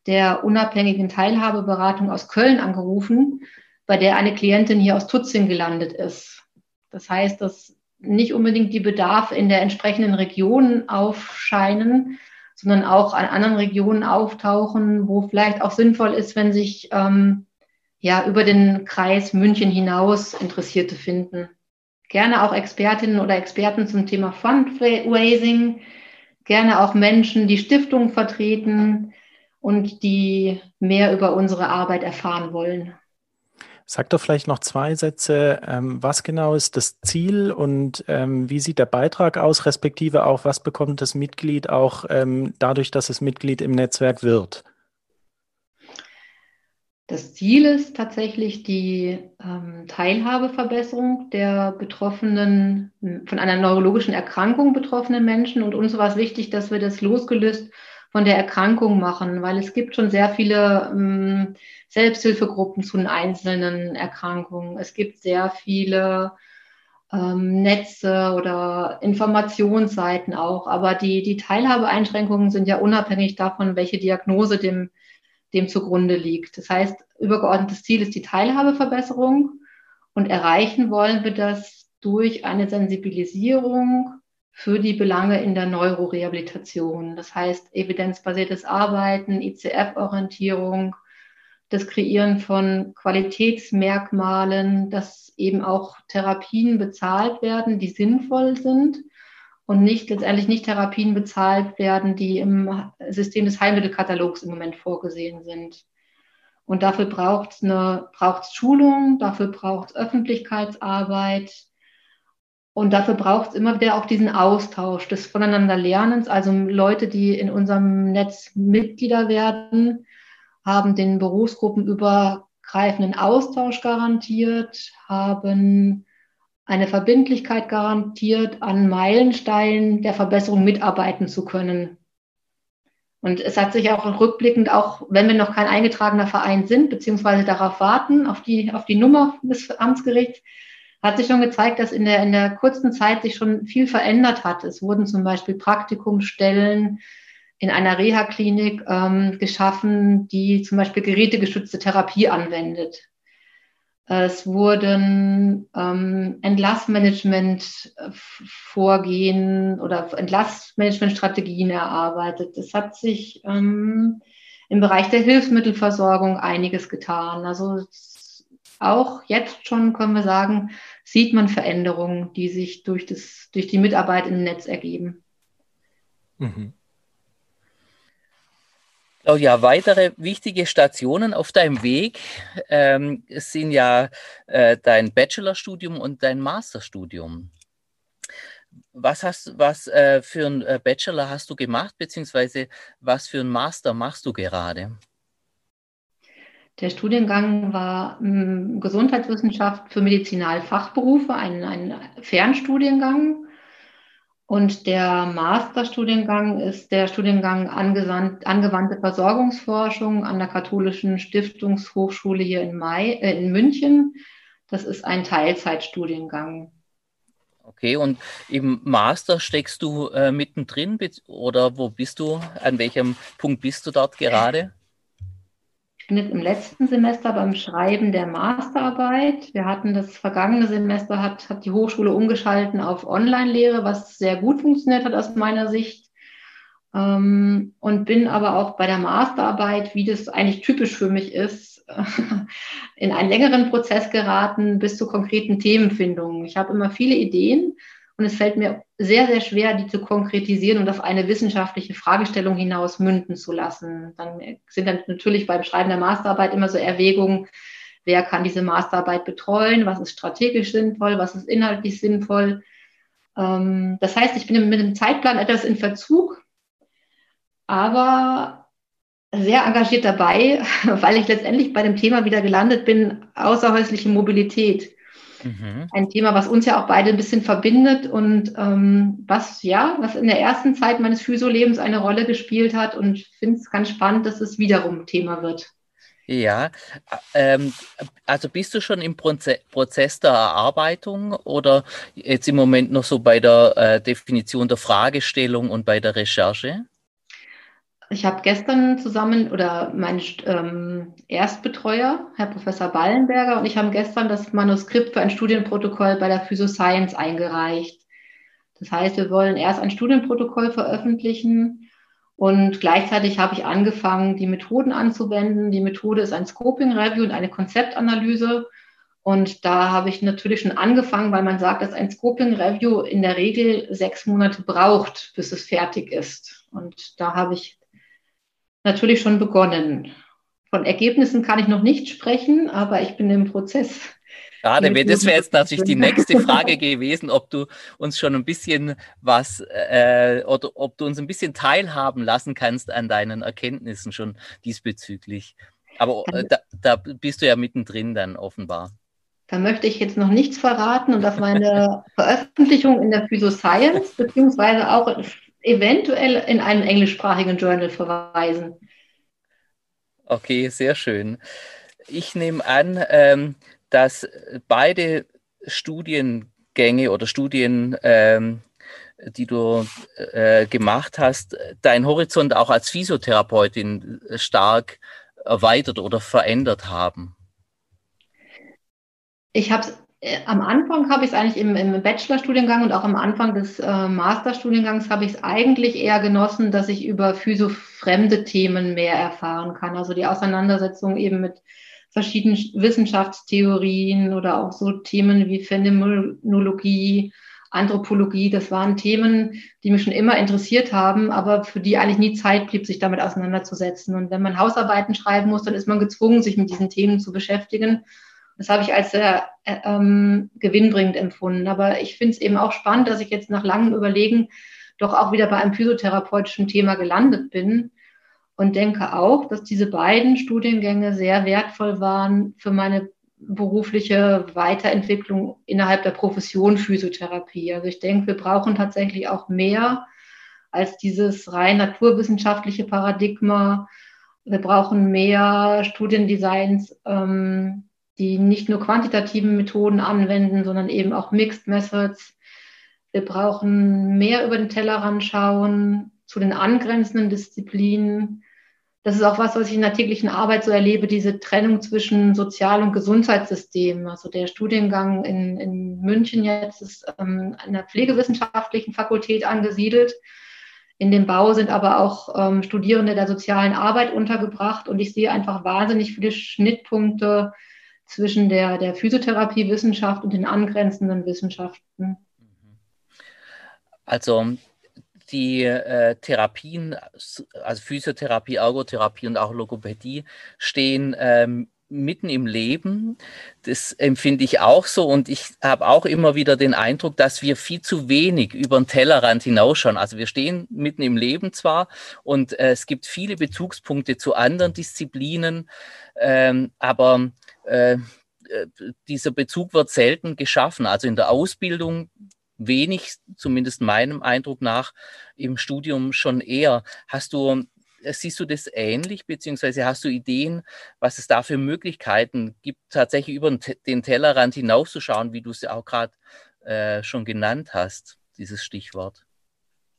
der unabhängigen Teilhabeberatung aus Köln angerufen, bei der eine Klientin hier aus Tutzing gelandet ist. Das heißt, dass nicht unbedingt die Bedarfe in der entsprechenden Region aufscheinen, sondern auch an anderen Regionen auftauchen, wo vielleicht auch sinnvoll ist, wenn sich ähm, ja über den Kreis München hinaus Interessierte finden. Gerne auch Expertinnen oder Experten zum Thema Fundraising, gerne auch Menschen, die Stiftungen vertreten und die mehr über unsere Arbeit erfahren wollen. Sag doch vielleicht noch zwei Sätze. Ähm, was genau ist das Ziel und ähm, wie sieht der Beitrag aus, respektive auch, was bekommt das Mitglied auch ähm, dadurch, dass es Mitglied im Netzwerk wird? Das Ziel ist tatsächlich die ähm, Teilhabeverbesserung der betroffenen, von einer neurologischen Erkrankung betroffenen Menschen. Und uns war es wichtig, dass wir das losgelöst von der Erkrankung machen, weil es gibt schon sehr viele ähm, Selbsthilfegruppen zu den einzelnen Erkrankungen. Es gibt sehr viele ähm, Netze oder Informationsseiten auch, aber die, die Teilhabeeinschränkungen sind ja unabhängig davon, welche Diagnose dem dem zugrunde liegt. Das heißt, übergeordnetes Ziel ist die Teilhabeverbesserung und erreichen wollen wir das durch eine Sensibilisierung für die Belange in der Neurorehabilitation. Das heißt, evidenzbasiertes Arbeiten, ICF-Orientierung, das Kreieren von Qualitätsmerkmalen, dass eben auch Therapien bezahlt werden, die sinnvoll sind und nicht letztendlich nicht Therapien bezahlt werden, die im System des Heilmittelkatalogs im Moment vorgesehen sind. Und dafür braucht es eine braucht's Schulung, dafür braucht es Öffentlichkeitsarbeit und dafür braucht es immer wieder auch diesen Austausch des Voneinanderlernens. Also Leute, die in unserem Netz Mitglieder werden, haben den berufsgruppenübergreifenden Austausch garantiert, haben eine Verbindlichkeit garantiert, an Meilensteinen der Verbesserung mitarbeiten zu können. Und es hat sich auch rückblickend, auch wenn wir noch kein eingetragener Verein sind, beziehungsweise darauf warten, auf die, auf die Nummer des Amtsgerichts, hat sich schon gezeigt, dass in der, in der kurzen Zeit sich schon viel verändert hat. Es wurden zum Beispiel Praktikumsstellen in einer Reha-Klinik ähm, geschaffen, die zum Beispiel gerätegestützte Therapie anwendet. Es wurden ähm, Entlassmanagement-Vorgehen äh, oder Entlassmanagement-Strategien erarbeitet. Es hat sich ähm, im Bereich der Hilfsmittelversorgung einiges getan. Also auch jetzt schon können wir sagen, sieht man Veränderungen, die sich durch, das, durch die Mitarbeit im Netz ergeben. Mhm. Claudia, weitere wichtige Stationen auf deinem Weg ähm, sind ja äh, dein Bachelorstudium und dein Masterstudium. Was hast was äh, für ein äh, Bachelor hast du gemacht, beziehungsweise was für ein Master machst du gerade? Der Studiengang war hm, Gesundheitswissenschaft für Medizinalfachberufe, ein, ein Fernstudiengang und der Masterstudiengang ist der Studiengang angewandte Versorgungsforschung an der Katholischen Stiftungshochschule hier in, Mai, äh, in München. Das ist ein Teilzeitstudiengang. Okay, und im Master steckst du äh, mittendrin oder wo bist du? An welchem Punkt bist du dort gerade? Bin jetzt im letzten Semester beim Schreiben der Masterarbeit. Wir hatten das vergangene Semester, hat, hat die Hochschule umgeschalten auf Online-Lehre, was sehr gut funktioniert hat aus meiner Sicht. Ähm, und bin aber auch bei der Masterarbeit, wie das eigentlich typisch für mich ist, in einen längeren Prozess geraten bis zur konkreten Themenfindung. Ich habe immer viele Ideen und es fällt mir sehr, sehr schwer, die zu konkretisieren und auf eine wissenschaftliche Fragestellung hinaus münden zu lassen. Dann sind dann natürlich beim Schreiben der Masterarbeit immer so Erwägungen, wer kann diese Masterarbeit betreuen, was ist strategisch sinnvoll, was ist inhaltlich sinnvoll. Ähm, das heißt, ich bin mit dem Zeitplan etwas in Verzug, aber sehr engagiert dabei, weil ich letztendlich bei dem Thema wieder gelandet bin, außerhäusliche Mobilität. Mhm. Ein Thema, was uns ja auch beide ein bisschen verbindet und ähm, was ja, was in der ersten Zeit meines Physio-Lebens eine Rolle gespielt hat und finde es ganz spannend, dass es wiederum Thema wird. Ja, ähm, also bist du schon im Prozess der Erarbeitung oder jetzt im Moment noch so bei der äh, Definition der Fragestellung und bei der Recherche? Ich habe gestern zusammen oder mein ähm, Erstbetreuer, Herr Professor Ballenberger, und ich haben gestern das Manuskript für ein Studienprotokoll bei der Physoscience eingereicht. Das heißt, wir wollen erst ein Studienprotokoll veröffentlichen und gleichzeitig habe ich angefangen, die Methoden anzuwenden. Die Methode ist ein Scoping Review und eine Konzeptanalyse. Und da habe ich natürlich schon angefangen, weil man sagt, dass ein Scoping Review in der Regel sechs Monate braucht, bis es fertig ist. Und da habe ich natürlich schon begonnen. Von Ergebnissen kann ich noch nicht sprechen, aber ich bin im Prozess. Schade, das wäre jetzt natürlich die nächste Frage gewesen, ob du uns schon ein bisschen was äh, oder ob du uns ein bisschen teilhaben lassen kannst an deinen Erkenntnissen schon diesbezüglich. Aber äh, da, da bist du ja mittendrin dann offenbar. Da möchte ich jetzt noch nichts verraten und auf meine Veröffentlichung in der Physoscience beziehungsweise auch eventuell in einem englischsprachigen Journal verweisen. Okay, sehr schön. Ich nehme an, ähm, dass beide Studiengänge oder Studien, ähm, die du äh, gemacht hast, deinen Horizont auch als Physiotherapeutin stark erweitert oder verändert haben? Ich habe äh, am Anfang habe ich es eigentlich im, im Bachelorstudiengang und auch am Anfang des äh, Masterstudiengangs habe ich es eigentlich eher genossen, dass ich über physofremde Themen mehr erfahren kann. Also die Auseinandersetzung eben mit verschiedenen Wissenschaftstheorien oder auch so Themen wie Phänomenologie, Anthropologie. Das waren Themen, die mich schon immer interessiert haben, aber für die eigentlich nie Zeit blieb, sich damit auseinanderzusetzen. Und wenn man Hausarbeiten schreiben muss, dann ist man gezwungen, sich mit diesen Themen zu beschäftigen. Das habe ich als sehr äh, ähm, gewinnbringend empfunden. Aber ich finde es eben auch spannend, dass ich jetzt nach langem Überlegen doch auch wieder bei einem physiotherapeutischen Thema gelandet bin und denke auch, dass diese beiden Studiengänge sehr wertvoll waren für meine berufliche Weiterentwicklung innerhalb der Profession Physiotherapie. Also ich denke, wir brauchen tatsächlich auch mehr als dieses rein naturwissenschaftliche Paradigma. Wir brauchen mehr Studiendesigns, ähm, die nicht nur quantitativen Methoden anwenden, sondern eben auch Mixed Methods. Wir brauchen mehr über den Tellerrand schauen zu den angrenzenden Disziplinen das ist auch was, was ich in der täglichen Arbeit so erlebe, diese Trennung zwischen Sozial- und Gesundheitssystem. Also der Studiengang in, in München jetzt ist ähm, an der Pflegewissenschaftlichen Fakultät angesiedelt. In dem Bau sind aber auch ähm, Studierende der sozialen Arbeit untergebracht und ich sehe einfach wahnsinnig viele Schnittpunkte zwischen der, der Physiotherapiewissenschaft und den angrenzenden Wissenschaften. Also die äh, Therapien, also Physiotherapie, Ergotherapie und auch Logopädie, stehen ähm, mitten im Leben. Das empfinde ich auch so und ich habe auch immer wieder den Eindruck, dass wir viel zu wenig über den Tellerrand hinausschauen. Also wir stehen mitten im Leben zwar und äh, es gibt viele Bezugspunkte zu anderen Disziplinen, ähm, aber äh, äh dieser Bezug wird selten geschaffen. Also in der Ausbildung wenig, zumindest meinem Eindruck nach, im Studium schon eher. Hast du, siehst du das ähnlich, beziehungsweise hast du Ideen, was es da für Möglichkeiten gibt, tatsächlich über den Tellerrand hinauszuschauen, wie du es ja auch gerade äh, schon genannt hast, dieses Stichwort?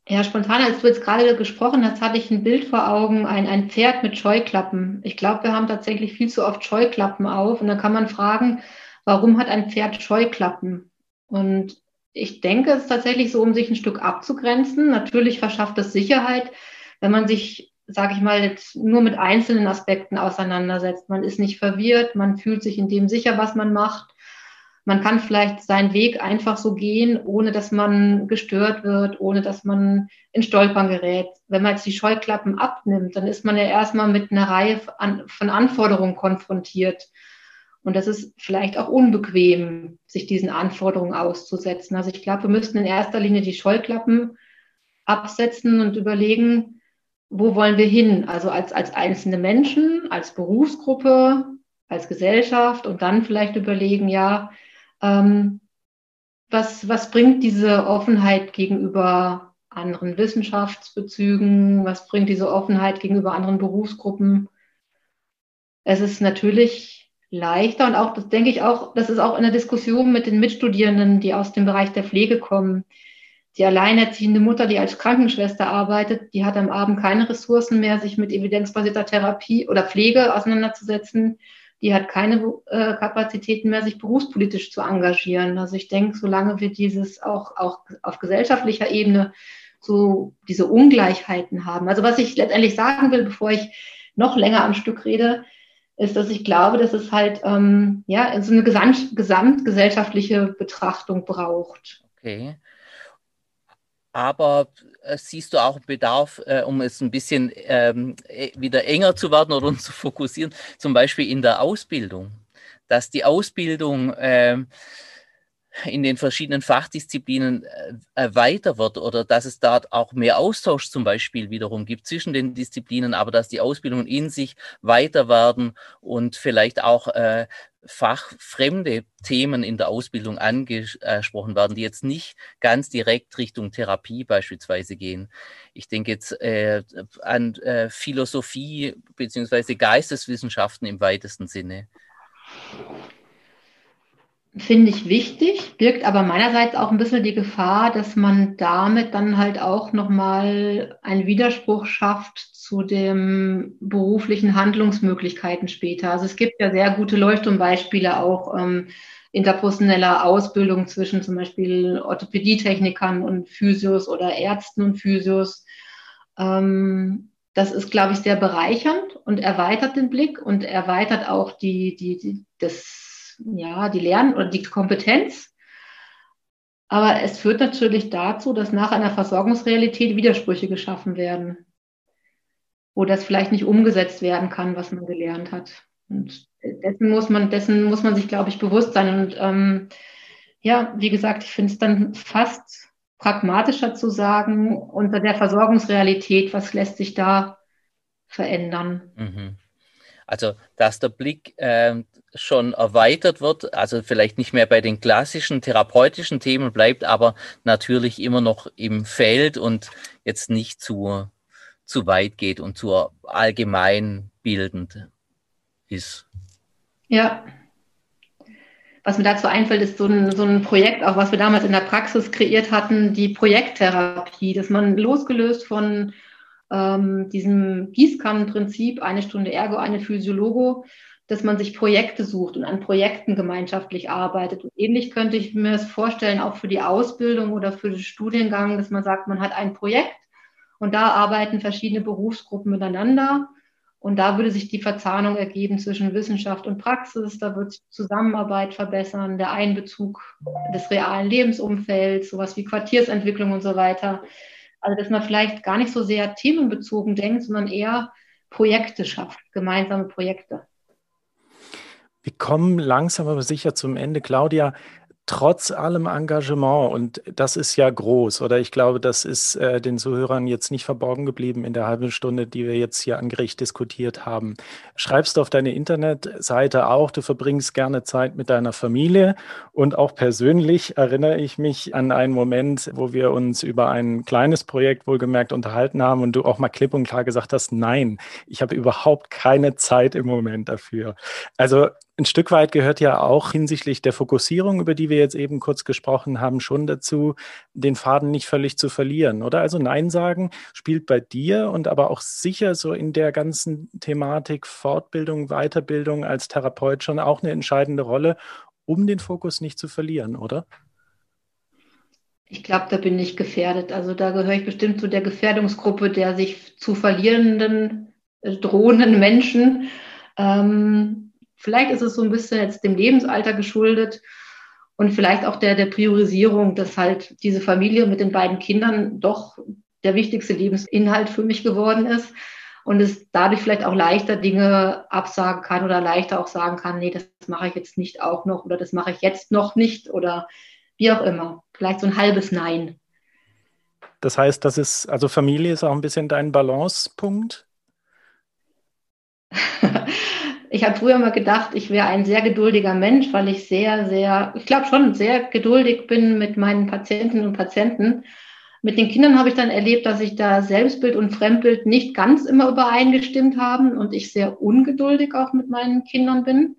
Ja, spontan, als du jetzt gerade gesprochen hast, hatte ich ein Bild vor Augen, ein, ein Pferd mit Scheuklappen. Ich glaube, wir haben tatsächlich viel zu oft Scheuklappen auf. Und dann kann man fragen, warum hat ein Pferd Scheuklappen? Und ich denke, es ist tatsächlich so, um sich ein Stück abzugrenzen. Natürlich verschafft es Sicherheit, wenn man sich, sage ich mal, jetzt nur mit einzelnen Aspekten auseinandersetzt. Man ist nicht verwirrt, man fühlt sich in dem sicher, was man macht. Man kann vielleicht seinen Weg einfach so gehen, ohne dass man gestört wird, ohne dass man in Stolpern gerät. Wenn man jetzt die Scheuklappen abnimmt, dann ist man ja erstmal mit einer Reihe von Anforderungen konfrontiert. Und das ist vielleicht auch unbequem, sich diesen Anforderungen auszusetzen. Also ich glaube, wir müssten in erster Linie die Scheuklappen absetzen und überlegen, wo wollen wir hin? Also als, als einzelne Menschen, als Berufsgruppe, als Gesellschaft und dann vielleicht überlegen, ja, ähm, was, was bringt diese Offenheit gegenüber anderen Wissenschaftsbezügen? Was bringt diese Offenheit gegenüber anderen Berufsgruppen? es ist natürlich leichter und auch, das denke ich auch, das ist auch in der Diskussion mit den Mitstudierenden, die aus dem Bereich der Pflege kommen. Die alleinerziehende Mutter, die als Krankenschwester arbeitet, die hat am Abend keine Ressourcen mehr, sich mit evidenzbasierter Therapie oder Pflege auseinanderzusetzen. Die hat keine äh, Kapazitäten mehr, sich berufspolitisch zu engagieren. Also ich denke, solange wir dieses auch, auch auf gesellschaftlicher Ebene so diese Ungleichheiten haben. Also was ich letztendlich sagen will, bevor ich noch länger am Stück rede, ist, dass ich glaube, dass es halt ähm, ja so eine gesamt, gesamtgesellschaftliche Betrachtung braucht. Okay. Aber äh, siehst du auch Bedarf, äh, um es ein bisschen ähm, e, wieder enger zu werden oder uns zu fokussieren, zum Beispiel in der Ausbildung, dass die Ausbildung äh, in den verschiedenen Fachdisziplinen äh, weiter wird oder dass es dort auch mehr Austausch zum Beispiel wiederum gibt zwischen den Disziplinen, aber dass die Ausbildungen in sich weiter werden und vielleicht auch äh, fachfremde Themen in der Ausbildung angesprochen werden, die jetzt nicht ganz direkt Richtung Therapie beispielsweise gehen. Ich denke jetzt äh, an äh, Philosophie beziehungsweise Geisteswissenschaften im weitesten Sinne finde ich wichtig, birgt aber meinerseits auch ein bisschen die Gefahr, dass man damit dann halt auch nochmal einen Widerspruch schafft zu den beruflichen Handlungsmöglichkeiten später. Also es gibt ja sehr gute Leuchtturmbeispiele auch ähm, interpersoneller Ausbildung zwischen zum Beispiel Orthopädietechnikern und Physios oder Ärzten und Physios. Ähm, das ist, glaube ich, sehr bereichernd und erweitert den Blick und erweitert auch die, die, die das ja, die Lernen oder die Kompetenz. Aber es führt natürlich dazu, dass nach einer Versorgungsrealität Widersprüche geschaffen werden, wo das vielleicht nicht umgesetzt werden kann, was man gelernt hat. Und dessen muss man, dessen muss man sich, glaube ich, bewusst sein. Und ähm, ja, wie gesagt, ich finde es dann fast pragmatischer zu sagen, unter der Versorgungsrealität, was lässt sich da verändern. Mhm. Also, dass der Blick äh, schon erweitert wird, also vielleicht nicht mehr bei den klassischen therapeutischen Themen bleibt, aber natürlich immer noch im Feld und jetzt nicht zu, zu weit geht und zu allgemein bildend ist. Ja. Was mir dazu einfällt, ist so ein, so ein Projekt, auch was wir damals in der Praxis kreiert hatten, die Projekttherapie, dass man losgelöst von ähm, diesem Gießkannenprinzip, eine Stunde Ergo, eine Physiologo, dass man sich Projekte sucht und an Projekten gemeinschaftlich arbeitet. Und ähnlich könnte ich mir das vorstellen, auch für die Ausbildung oder für den Studiengang, dass man sagt, man hat ein Projekt und da arbeiten verschiedene Berufsgruppen miteinander. Und da würde sich die Verzahnung ergeben zwischen Wissenschaft und Praxis. Da wird Zusammenarbeit verbessern, der Einbezug des realen Lebensumfelds, sowas wie Quartiersentwicklung und so weiter. Also, dass man vielleicht gar nicht so sehr themenbezogen denkt, sondern eher Projekte schafft, gemeinsame Projekte. Wir kommen langsam aber sicher zum Ende. Claudia, trotz allem Engagement, und das ist ja groß, oder ich glaube, das ist äh, den Zuhörern jetzt nicht verborgen geblieben in der halben Stunde, die wir jetzt hier angericht diskutiert haben. Schreibst du auf deine Internetseite auch, du verbringst gerne Zeit mit deiner Familie und auch persönlich erinnere ich mich an einen Moment, wo wir uns über ein kleines Projekt wohlgemerkt unterhalten haben und du auch mal klipp und klar gesagt hast, nein, ich habe überhaupt keine Zeit im Moment dafür. Also ein Stück weit gehört ja auch hinsichtlich der Fokussierung, über die wir jetzt eben kurz gesprochen haben, schon dazu, den Faden nicht völlig zu verlieren, oder? Also Nein sagen spielt bei dir und aber auch sicher so in der ganzen Thematik Fortbildung, Weiterbildung als Therapeut schon auch eine entscheidende Rolle, um den Fokus nicht zu verlieren, oder? Ich glaube, da bin ich gefährdet. Also da gehöre ich bestimmt zu der Gefährdungsgruppe der sich zu verlierenden, äh, drohenden Menschen. Ähm, Vielleicht ist es so ein bisschen jetzt dem Lebensalter geschuldet und vielleicht auch der, der Priorisierung, dass halt diese Familie mit den beiden Kindern doch der wichtigste Lebensinhalt für mich geworden ist und es dadurch vielleicht auch leichter Dinge absagen kann oder leichter auch sagen kann, nee, das mache ich jetzt nicht auch noch oder das mache ich jetzt noch nicht oder wie auch immer. Vielleicht so ein halbes Nein. Das heißt, das ist, also Familie ist auch ein bisschen dein Balancepunkt? Ich habe früher mal gedacht, ich wäre ein sehr geduldiger Mensch, weil ich sehr, sehr, ich glaube schon sehr geduldig bin mit meinen Patientinnen und Patienten. Mit den Kindern habe ich dann erlebt, dass sich da Selbstbild und Fremdbild nicht ganz immer übereingestimmt haben und ich sehr ungeduldig auch mit meinen Kindern bin.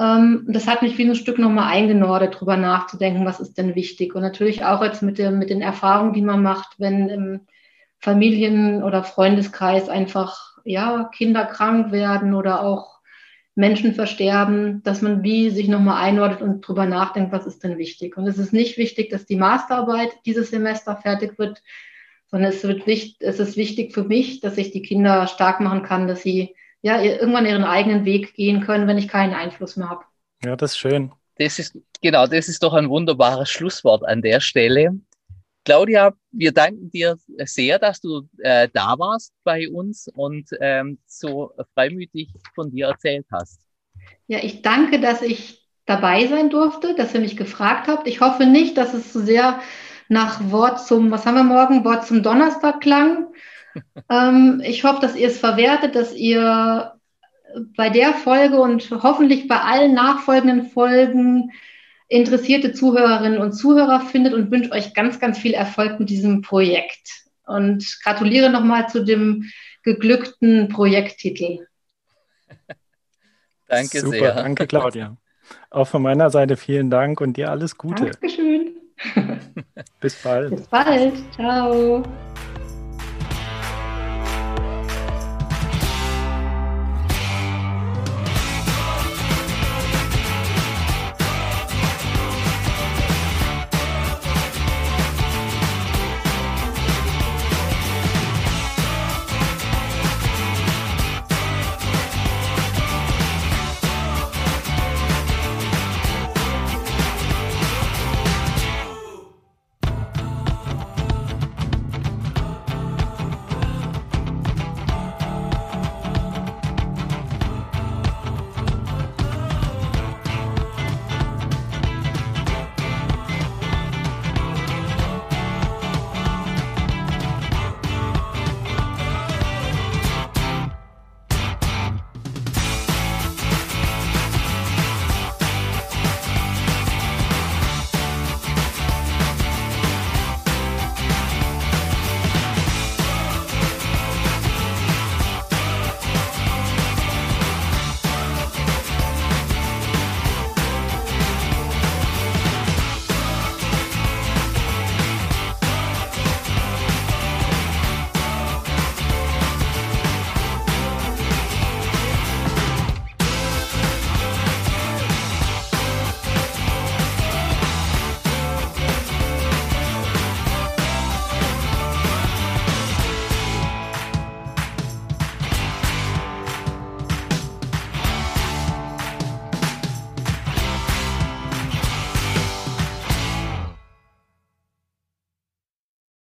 Ähm, das hat mich wie ein Stück nochmal eingenordet, darüber nachzudenken, was ist denn wichtig. Und natürlich auch jetzt mit, dem, mit den Erfahrungen, die man macht, wenn im Familien- oder Freundeskreis einfach ja, Kinder krank werden oder auch Menschen versterben, dass man wie sich nochmal einordnet und drüber nachdenkt, was ist denn wichtig. Und es ist nicht wichtig, dass die Masterarbeit dieses Semester fertig wird, sondern es, wird wichtig, es ist wichtig für mich, dass ich die Kinder stark machen kann, dass sie ja irgendwann ihren eigenen Weg gehen können, wenn ich keinen Einfluss mehr habe. Ja, das ist schön. Das ist, genau, das ist doch ein wunderbares Schlusswort an der Stelle. Claudia, wir danken dir sehr, dass du äh, da warst bei uns und ähm, so freimütig von dir erzählt hast. Ja, ich danke, dass ich dabei sein durfte, dass ihr mich gefragt habt. Ich hoffe nicht, dass es so sehr nach Wort zum, was haben wir morgen, Wort zum Donnerstag klang. ähm, ich hoffe, dass ihr es verwertet, dass ihr bei der Folge und hoffentlich bei allen nachfolgenden Folgen interessierte Zuhörerinnen und Zuhörer findet und wünsche euch ganz, ganz viel Erfolg mit diesem Projekt. Und gratuliere nochmal zu dem geglückten Projekttitel. danke Super, sehr. Danke, Claudia. Auch von meiner Seite vielen Dank und dir alles Gute. Dankeschön. Bis bald. Bis bald. Ciao.